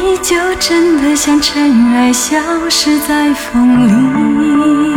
你，就真的像尘埃，消失在风里。